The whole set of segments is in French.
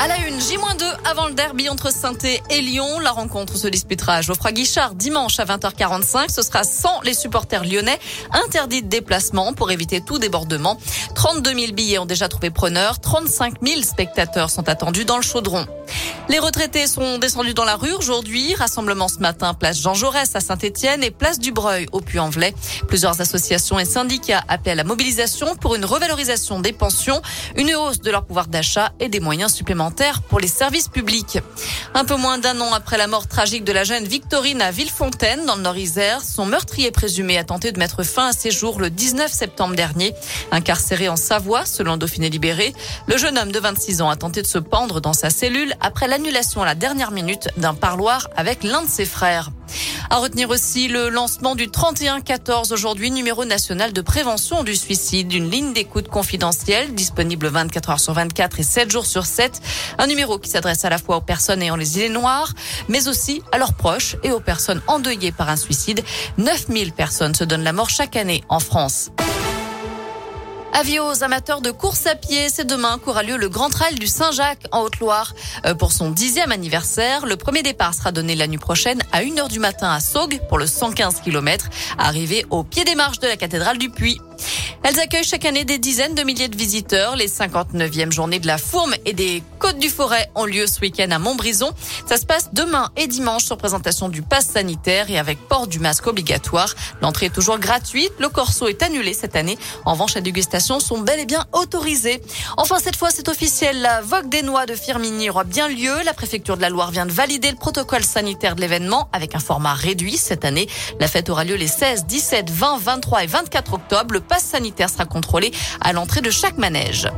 À la une, J-2 avant le derby entre saint et Lyon. La rencontre se disputera à Geoffroy Guichard dimanche à 20h45. Ce sera sans les supporters lyonnais. Interdit de déplacement pour éviter tout débordement. 32 000 billets ont déjà trouvé preneur. 35 000 spectateurs sont attendus dans le chaudron. Les retraités sont descendus dans la rue aujourd'hui. Rassemblement ce matin, place Jean Jaurès à Saint-Etienne et place du Breuil au Puy-en-Velay. Plusieurs associations et syndicats appellent à la mobilisation pour une revalorisation des pensions, une hausse de leur pouvoir d'achat et des moyens supplémentaires pour les services publics. Un peu moins d'un an après la mort tragique de la jeune Victorine à Villefontaine, dans le Nord-Isère, son meurtrier présumé a tenté de mettre fin à ses jours le 19 septembre dernier. Incarcéré en Savoie, selon Dauphiné Libéré, le jeune homme de 26 ans a tenté de se pendre dans sa cellule après l'annulation à la dernière minute d'un parloir avec l'un de ses frères. À retenir aussi le lancement du 3114 aujourd'hui, numéro national de prévention du suicide, une ligne d'écoute confidentielle disponible 24 heures sur 24 et 7 jours sur 7. Un numéro qui s'adresse à la fois aux personnes ayant les idées noires, mais aussi à leurs proches et aux personnes endeuillées par un suicide. 9000 personnes se donnent la mort chaque année en France. Avis aux amateurs de course à pied, c'est demain qu'aura lieu le Grand Trail du Saint-Jacques en Haute-Loire. Euh, pour son dixième anniversaire, le premier départ sera donné la nuit prochaine à 1h du matin à Saugues pour le 115 km, arrivé au pied des marches de la cathédrale du Puy. Elles accueillent chaque année des dizaines de milliers de visiteurs. Les 59e journées de la Fourme et des Côtes du Forêt ont lieu ce week-end à Montbrison. Ça se passe demain et dimanche sur présentation du pass sanitaire et avec port du masque obligatoire. L'entrée est toujours gratuite. Le corso est annulé cette année. En revanche, les dégustations sont bel et bien autorisées. Enfin, cette fois, c'est officiel. La Vogue des Noix de Firminy aura bien lieu. La préfecture de la Loire vient de valider le protocole sanitaire de l'événement avec un format réduit cette année. La fête aura lieu les 16, 17, 20, 23 et 24 octobre. Sera contrôlé à l'entrée de chaque manège.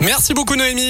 Merci beaucoup Noémie.